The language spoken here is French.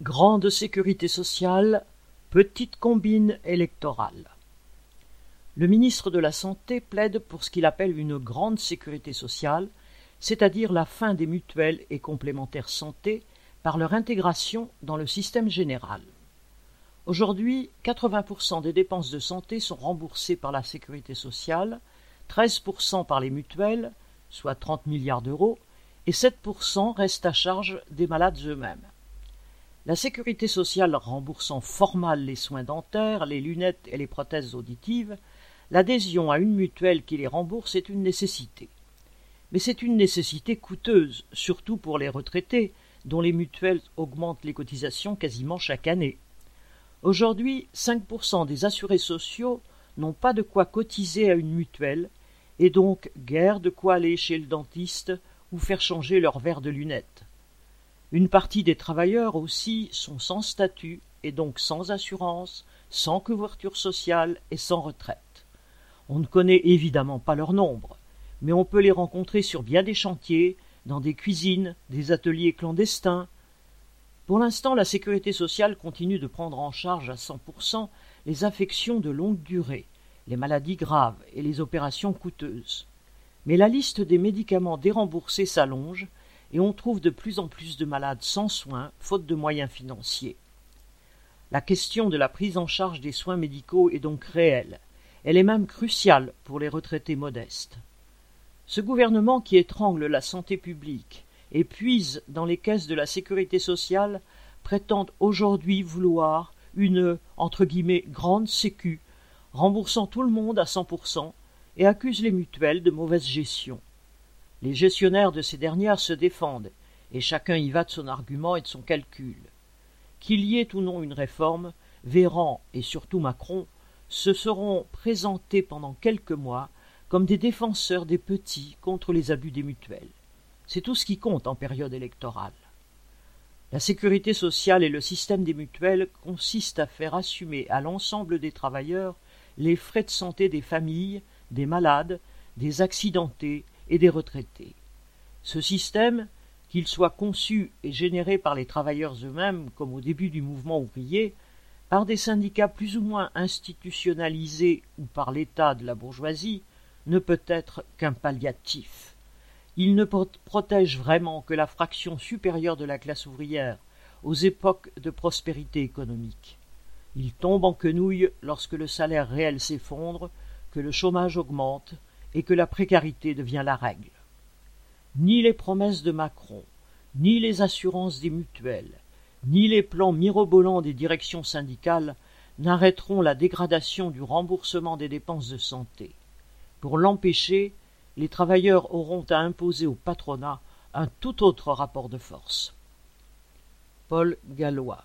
Grande sécurité sociale, petite combine électorale. Le ministre de la Santé plaide pour ce qu'il appelle une grande sécurité sociale, c'est-à-dire la fin des mutuelles et complémentaires santé par leur intégration dans le système général. Aujourd'hui, 80% des dépenses de santé sont remboursées par la sécurité sociale, 13% par les mutuelles, soit 30 milliards d'euros, et 7% restent à charge des malades eux-mêmes. La sécurité sociale remboursant formal les soins dentaires, les lunettes et les prothèses auditives, l'adhésion à une mutuelle qui les rembourse est une nécessité. Mais c'est une nécessité coûteuse, surtout pour les retraités, dont les mutuelles augmentent les cotisations quasiment chaque année. Aujourd'hui, 5% des assurés sociaux n'ont pas de quoi cotiser à une mutuelle, et donc guère de quoi aller chez le dentiste ou faire changer leur verre de lunettes. Une partie des travailleurs aussi sont sans statut et donc sans assurance, sans couverture sociale et sans retraite. On ne connaît évidemment pas leur nombre, mais on peut les rencontrer sur bien des chantiers, dans des cuisines, des ateliers clandestins. Pour l'instant, la sécurité sociale continue de prendre en charge à 100% les affections de longue durée, les maladies graves et les opérations coûteuses. Mais la liste des médicaments déremboursés s'allonge et on trouve de plus en plus de malades sans soins, faute de moyens financiers. La question de la prise en charge des soins médicaux est donc réelle. Elle est même cruciale pour les retraités modestes. Ce gouvernement qui étrangle la santé publique et puise dans les caisses de la sécurité sociale prétend aujourd'hui vouloir une entre guillemets grande sécu, remboursant tout le monde à cent pour cent, et accuse les mutuelles de mauvaise gestion. Les gestionnaires de ces dernières se défendent, et chacun y va de son argument et de son calcul. Qu'il y ait ou non une réforme, Véran et surtout Macron se seront présentés pendant quelques mois comme des défenseurs des petits contre les abus des mutuelles. C'est tout ce qui compte en période électorale. La sécurité sociale et le système des mutuelles consistent à faire assumer à l'ensemble des travailleurs les frais de santé des familles, des malades, des accidentés et des retraités. Ce système, qu'il soit conçu et généré par les travailleurs eux-mêmes, comme au début du mouvement ouvrier, par des syndicats plus ou moins institutionnalisés ou par l'État de la bourgeoisie, ne peut être qu'un palliatif. Il ne protège vraiment que la fraction supérieure de la classe ouvrière aux époques de prospérité économique. Il tombe en quenouille lorsque le salaire réel s'effondre, que le chômage augmente, et que la précarité devient la règle. Ni les promesses de Macron, ni les assurances des mutuelles, ni les plans mirobolants des directions syndicales n'arrêteront la dégradation du remboursement des dépenses de santé. Pour l'empêcher, les travailleurs auront à imposer au patronat un tout autre rapport de force. Paul Gallois